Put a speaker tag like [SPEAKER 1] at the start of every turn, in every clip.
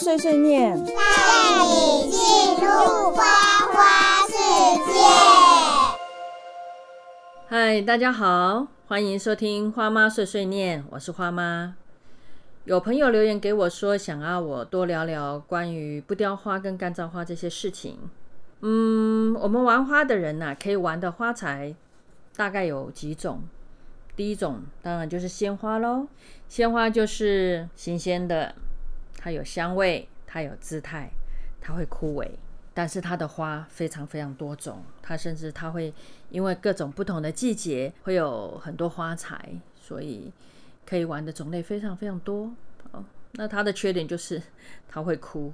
[SPEAKER 1] 碎碎念，
[SPEAKER 2] 带你进入花花世界。
[SPEAKER 3] 嗨，大家好，欢迎收听花妈碎碎念，我是花妈。有朋友留言给我说，想要我多聊聊关于不雕花跟干燥花这些事情。嗯，我们玩花的人呐、可以玩的花材大概有几种。第一种当然就是鲜花喽，鲜花就是新鲜的，它有香味，它有姿态，它会枯萎，但是它的花非常非常多种，它甚至它会因为各种不同的季节会有很多花材，所以可以玩的种类非常非常多。哦，那它的缺点就是 它会枯，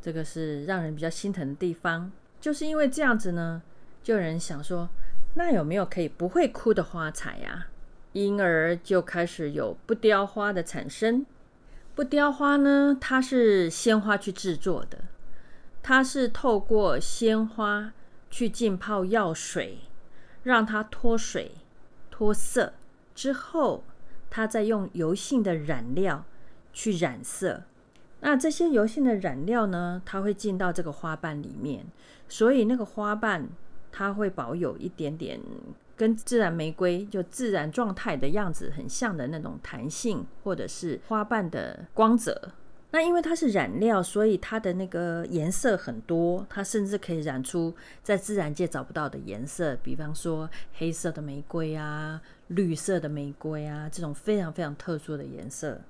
[SPEAKER 3] 这个是让人比较心疼的地方。就是因为这样子呢，就有人想说，那有没有可以不会枯的花材呀、因而就开始有不雕花的产生。不雕花呢，它是鲜花去制作的，它是透过鲜花去浸泡药水，让它脱水、脱色之后，它再用油性的染料去染色。那这些油性的染料呢，它会进到这个花瓣里面，所以那个花瓣它会保有一点点跟自然玫瑰就自然状态的样子很像的那种弹性，或者是花瓣的光泽。那因为它是染料，所以它的那个颜色很多，它甚至可以染出在自然界找不到的颜色，比方说黑色的玫瑰啊、绿色的玫瑰啊这种非常非常特殊的颜色。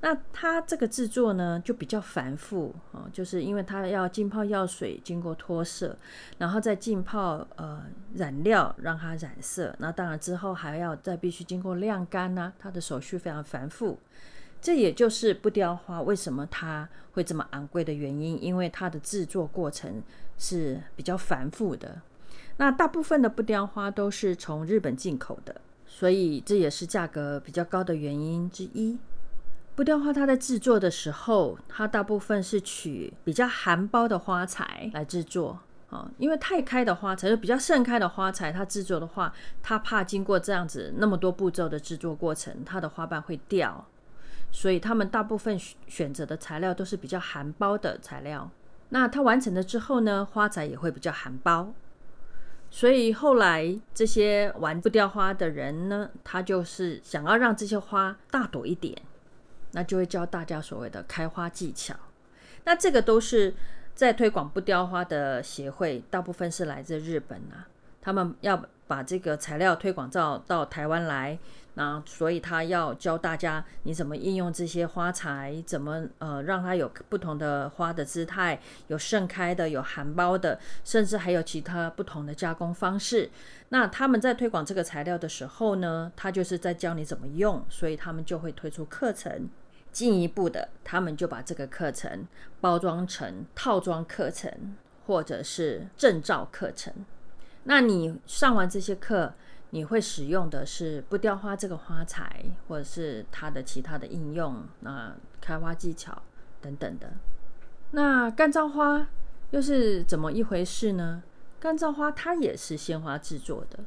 [SPEAKER 3] 那它这个制作呢，就比较繁复哦，就是因为它要浸泡药水，经过脱色，然后再浸泡呃染料让它染色，那当然之后还要再必须经过晾干呐、它的手续非常繁复。这也就是不雕花为什么它会这么昂贵的原因，因为它的制作过程是比较繁复的。那大部分的不雕花都是从日本进口的，所以这也是价格比较高的原因之一。不雕花它在制作的时候，它大部分是取比较含苞的花材来制作啊，因为太开的花材，就比较盛开的花材，它制作的话，它怕经过这样子那么多步骤的制作过程，它的花瓣会掉，所以他们大部分选择的材料都是比较含苞的材料。那它完成了之后呢，花材也会比较含苞。所以后来这些玩不雕花的人呢，他就是想要让这些花大朵一点。那就会教大家所谓的开花技巧。那这个都是在推广不雕花的协会，大部分是来自日本啊，他们要把这个材料推广到到台湾来，那所以他要教大家你怎么应用这些花材，怎么呃让它有不同的花的姿态，有盛开的，有含苞的，甚至还有其他不同的加工方式。那他们在推广这个材料的时候呢，他就是在教你怎么用，所以他们就会推出课程。进一步的，他们就把这个课程包装成套装课程，或者是证照课程。那你上完这些课，你会使用的是不雕花这个花材，或者是它的其他的应用，那开花技巧等等的。那干燥花又是怎么一回事呢？干燥花它也是鲜花制作的，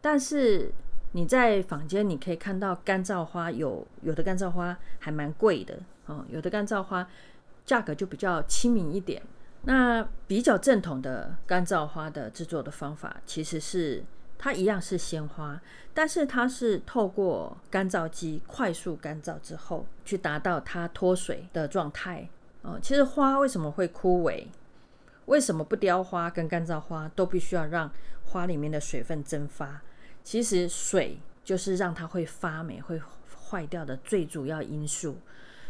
[SPEAKER 3] 但是你在坊间你可以看到干燥花有有的干燥花还蛮贵的哦，有的干燥花价格就比较亲民一点。那比较正统的干燥花的制作的方法，其实是它一样是鲜花，但是它是透过干燥机快速干燥之后，去达到它脱水的状态。哦，其实花为什么会枯萎？为什么不雕花跟干燥花都必须要让花里面的水分蒸发？其实水就是让它会发霉、会坏掉的最主要因素。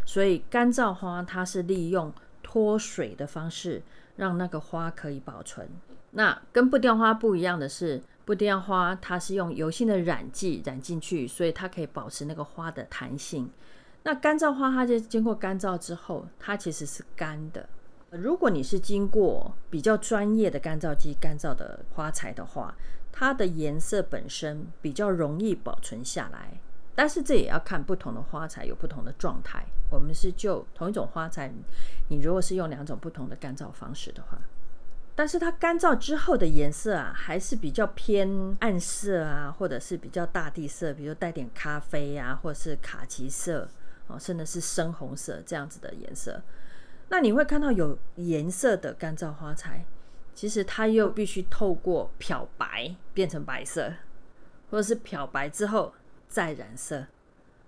[SPEAKER 3] 所以干燥花它是利用脱水的方式让那个花可以保存。那跟不雕花不一样的是，不雕花它是用油性的染剂染进去，所以它可以保持那个花的弹性。那干燥花它就经过干燥之后，它其实是干的。如果你是经过比较专业的干燥机干燥的花材的话，它的颜色本身比较容易保存下来。但是这也要看不同的花材有不同的状态。我们是就同一种花材，你如果是用两种不同的干燥方式的话，但是它干燥之后的颜色啊，还是比较偏暗色啊，或者是比较大地色，比如带点咖啡啊，或者是卡其色哦，甚至是深红色这样子的颜色。那你会看到有颜色的干燥花材，其实它又必须透过漂白变成白色，或者是漂白之后再染色。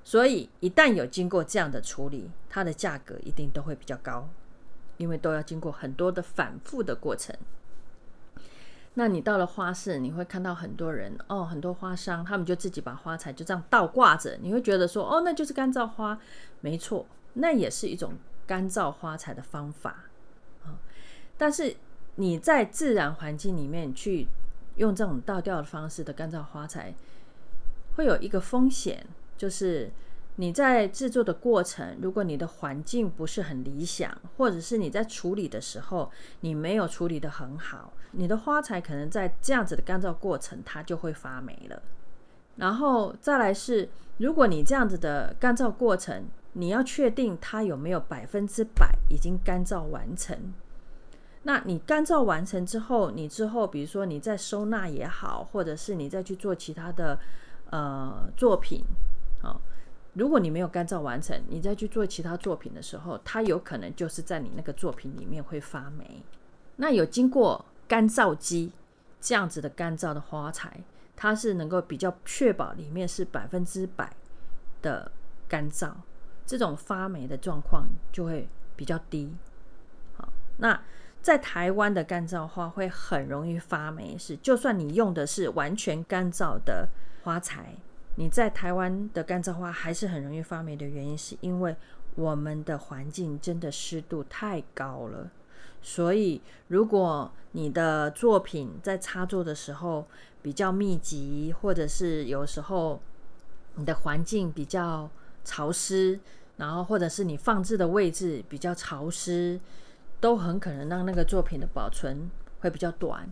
[SPEAKER 3] 所以一旦有经过这样的处理，它的价格一定都会比较高，因为都要经过很多的反复的过程。那你到了花市，你会看到很多人哦，很多花商，他们就自己把花材就这样倒挂着，你会觉得说，哦，那就是干燥花，没错，那也是一种干燥花材的方法啊。但是你在自然环境里面去用这种倒吊的方式的干燥花材，会有一个风险，就是你在制作的过程，如果你的环境不是很理想，或者是你在处理的时候你没有处理的很好。你的花材可能在这样子的干燥过程，它就会发霉了。然后再来是，如果你这样子的干燥过程，你要确定它有没有百分之百已经干燥完成。那你干燥完成之后，你之后比如说你再收纳也好，或者是你再去做其他的呃作品，好，如果你没有干燥完成，你再去做其他作品的时候，它有可能就是在你那个作品里面会发霉。那有经过。干燥机这样子的干燥的花材，它是能够比较确保里面是百分之百的干燥，这种发霉的状况就会比较低。好，那在台湾的干燥花会很容易发霉，是就算你用的是完全干燥的花材，你在台湾的干燥花还是很容易发霉的原因，是因为我们的环境真的湿度太高了。所以，如果你的作品在插作的时候比较密集，或者是有时候你的环境比较潮湿，然后或者是你放置的位置比较潮湿，都很可能让那个作品的保存会比较短。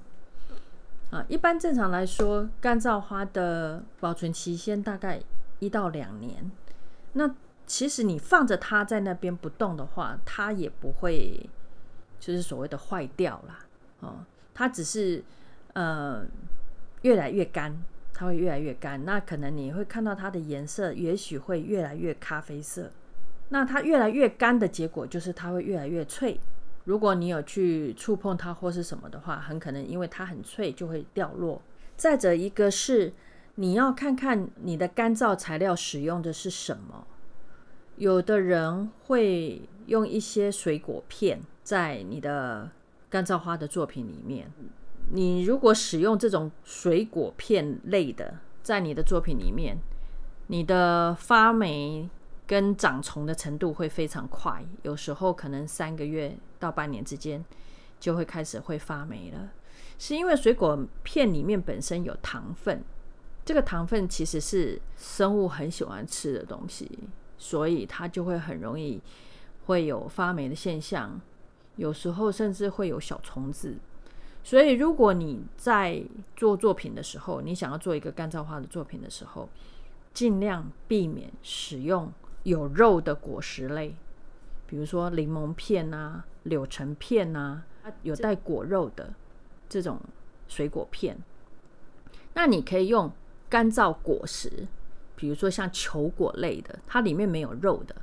[SPEAKER 3] 啊，一般正常来说，干燥花的保存期限大概一到两年。那其实你放着它在那边不动的话，它也不会。就是所谓的坏掉啦，哦，它只是呃越来越干，它会越来越干。那可能你会看到它的颜色，也许会越来越咖啡色。那它越来越干的结果，就是它会越来越脆。如果你有去触碰它或是什么的话，很可能因为它很脆就会掉落。再者一个是你要看看你的干燥材料使用的是什么，有的人会用一些水果片。在你的干燥花的作品里面，你如果使用这种水果片类的，在你的作品里面，你的发霉跟长虫的程度会非常快，有时候可能三个月到半年之间就会开始会发霉了。是因为水果片里面本身有糖分，这个糖分其实是生物很喜欢吃的东西，所以它就会很容易会有发霉的现象。有时候甚至会有小虫子，所以如果你在做作品的时候，你想要做一个干燥化的作品的时候，尽量避免使用有肉的果实类，比如说柠檬片啊、柳橙片啊，有带果肉的这种水果片。那你可以用干燥果实，比如说像球果类的，它里面没有肉的，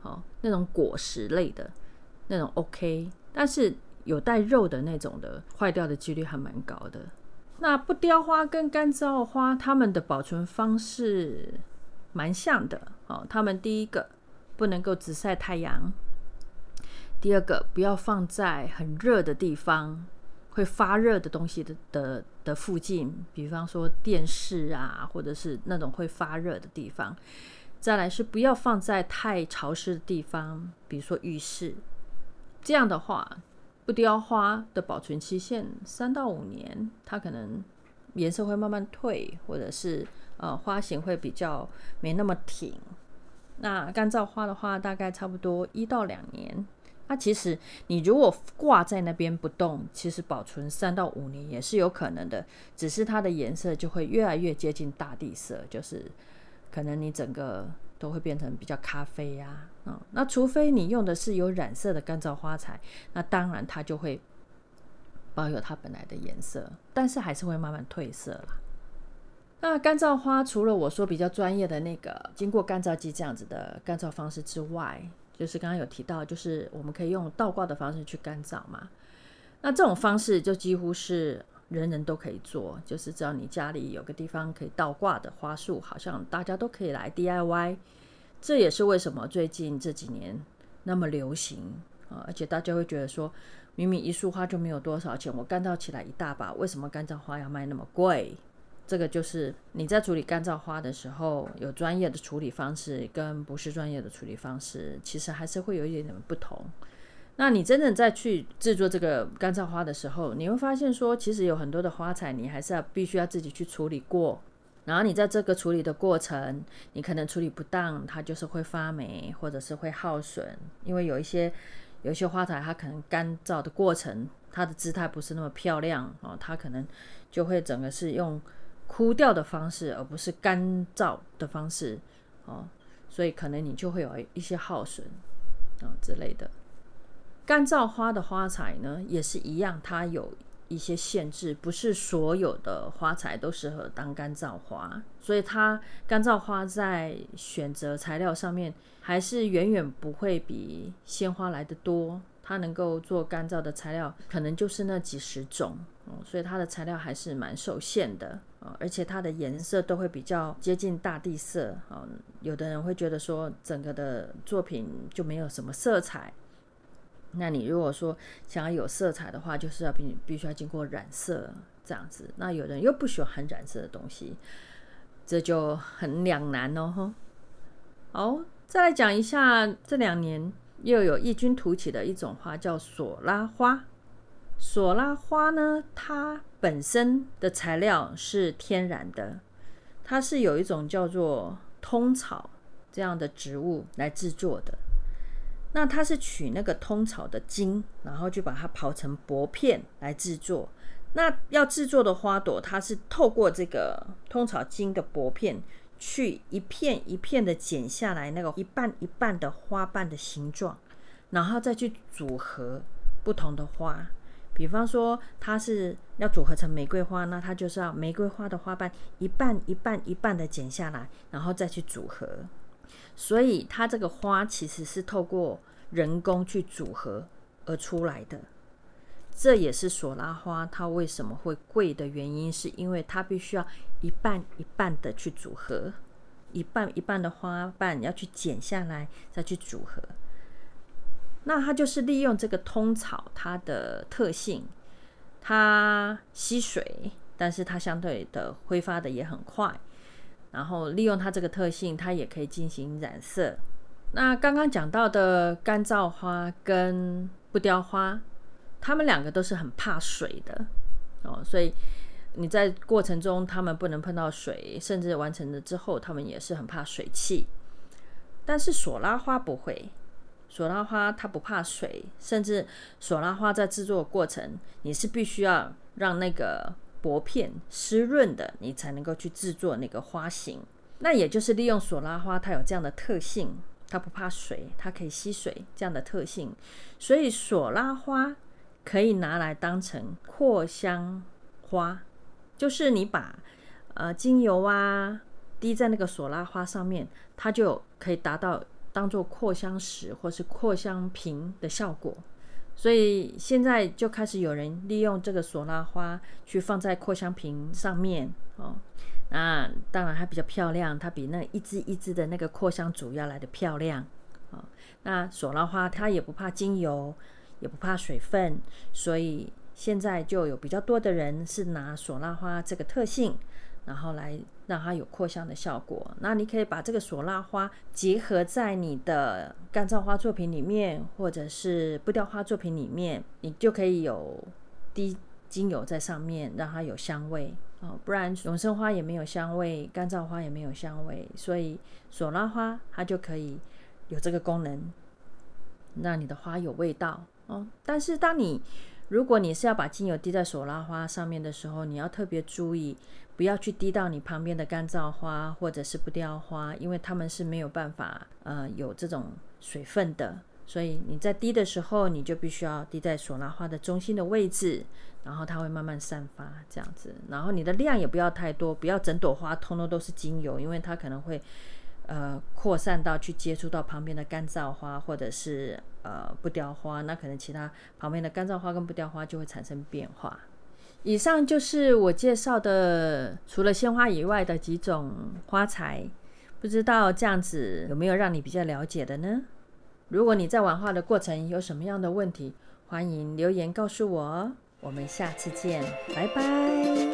[SPEAKER 3] 好那种果实类的。那种 OK，但是有带肉的那种的坏掉的几率还蛮高的。那不雕花跟干燥花，它们的保存方式蛮像的。哦，他们第一个不能够直晒太阳，第二个不要放在很热的地方，会发热的东西的的的附近，比方说电视啊，或者是那种会发热的地方。再来是不要放在太潮湿的地方，比如说浴室。这样的话，不雕花的保存期限三到五年，它可能颜色会慢慢退，或者是呃花型会比较没那么挺。那干燥花的话，大概差不多一到两年。那其实你如果挂在那边不动，其实保存三到五年也是有可能的，只是它的颜色就会越来越接近大地色，就是可能你整个。都会变成比较咖啡呀，啊，那除非你用的是有染色的干燥花材，那当然它就会保有它本来的颜色，但是还是会慢慢褪色啦。那干燥花除了我说比较专业的那个经过干燥机这样子的干燥方式之外，就是刚刚有提到，就是我们可以用倒挂的方式去干燥嘛。那这种方式就几乎是人人都可以做，就是只要你家里有个地方可以倒挂的花束，好像大家都可以来 DIY。这也是为什么最近这几年那么流行啊，而且大家会觉得说，明明一束花就没有多少钱，我干燥起来一大把，为什么干燥花要卖那么贵？这个就是你在处理干燥花的时候，有专业的处理方式跟不是专业的处理方式，其实还是会有一点点不同。那你真正在去制作这个干燥花的时候，你会发现说，其实有很多的花材你还是要必须要自己去处理过。然后你在这个处理的过程，你可能处理不当，它就是会发霉或者是会耗损。因为有一些有一些花材，它可能干燥的过程，它的姿态不是那么漂亮哦，它可能就会整个是用。枯掉的方式，而不是干燥的方式，哦，所以可能你就会有一些耗损啊之类的。干燥花的花材呢，也是一样，它有一些限制，不是所有的花材都适合当干燥花，所以它干燥花在选择材料上面，还是远远不会比鲜花来的多。它能够做干燥的材料，可能就是那几十种，嗯，所以它的材料还是蛮受限的。啊，而且它的颜色都会比较接近大地色啊。有的人会觉得说，整个的作品就没有什么色彩。那你如果说想要有色彩的话，就是要必必须要经过染色这样子。那有人又不喜欢很染色的东西，这就很两难哦。哈，好，再来讲一下这两年又有异军突起的一种花，叫索拉花。索拉花呢，它本身的材料是天然的，它是有一种叫做通草这样的植物来制作的。那它是取那个通草的茎，然后就把它刨成薄片来制作。那要制作的花朵，它是透过这个通草茎的薄片，去一片一片的剪下来那个一半一半的花瓣的形状，然后再去组合不同的花。比方说，它是要组合成玫瑰花，那它就是要玫瑰花的花瓣一半一半一半的剪下来，然后再去组合。所以它这个花其实是透过人工去组合而出来的。这也是索拉花它为什么会贵的原因，是因为它必须要一半一半的去组合，一半一半的花瓣要去剪下来再去组合。那它就是利用这个通草它的特性，它吸水，但是它相对的挥发的也很快。然后利用它这个特性，它也可以进行染色。那刚刚讲到的干燥花跟不雕花，它们两个都是很怕水的哦，所以你在过程中它们不能碰到水，甚至完成了之后，它们也是很怕水汽。但是索拉花不会。索拉花它不怕水，甚至索拉花在制作过程，你是必须要让那个薄片湿润的，你才能够去制作那个花型。那也就是利用索拉花它有这样的特性，它不怕水，它可以吸水这样的特性，所以索拉花可以拿来当成扩香花，就是你把呃精油啊滴在那个索拉花上面，它就可以达到。当做扩香石或是扩香瓶的效果，所以现在就开始有人利用这个索拉花去放在扩香瓶上面哦。那当然它比较漂亮，它比那一支一支的那个扩香主要来的漂亮啊。那索拉花它也不怕精油，也不怕水分，所以现在就有比较多的人是拿索拉花这个特性。然后来让它有扩香的效果。那你可以把这个索拉花结合在你的干燥花作品里面，或者是不雕花作品里面，你就可以有滴精油在上面，让它有香味哦。不然永生花也没有香味，干燥花也没有香味，所以索拉花它就可以有这个功能，让你的花有味道哦。但是当你如果你是要把精油滴在索拉花上面的时候，你要特别注意。不要去滴到你旁边的干燥花或者是不雕花，因为它们是没有办法呃有这种水分的，所以你在滴的时候，你就必须要滴在索拉花的中心的位置，然后它会慢慢散发这样子。然后你的量也不要太多，不要整朵花通通都是精油，因为它可能会呃扩散到去接触到旁边的干燥花或者是呃不雕花，那可能其他旁边的干燥花跟不雕花就会产生变化。以上就是我介绍的除了鲜花以外的几种花材，不知道这样子有没有让你比较了解的呢？如果你在玩画的过程有什么样的问题，欢迎留言告诉我哦。我们下次见，拜拜。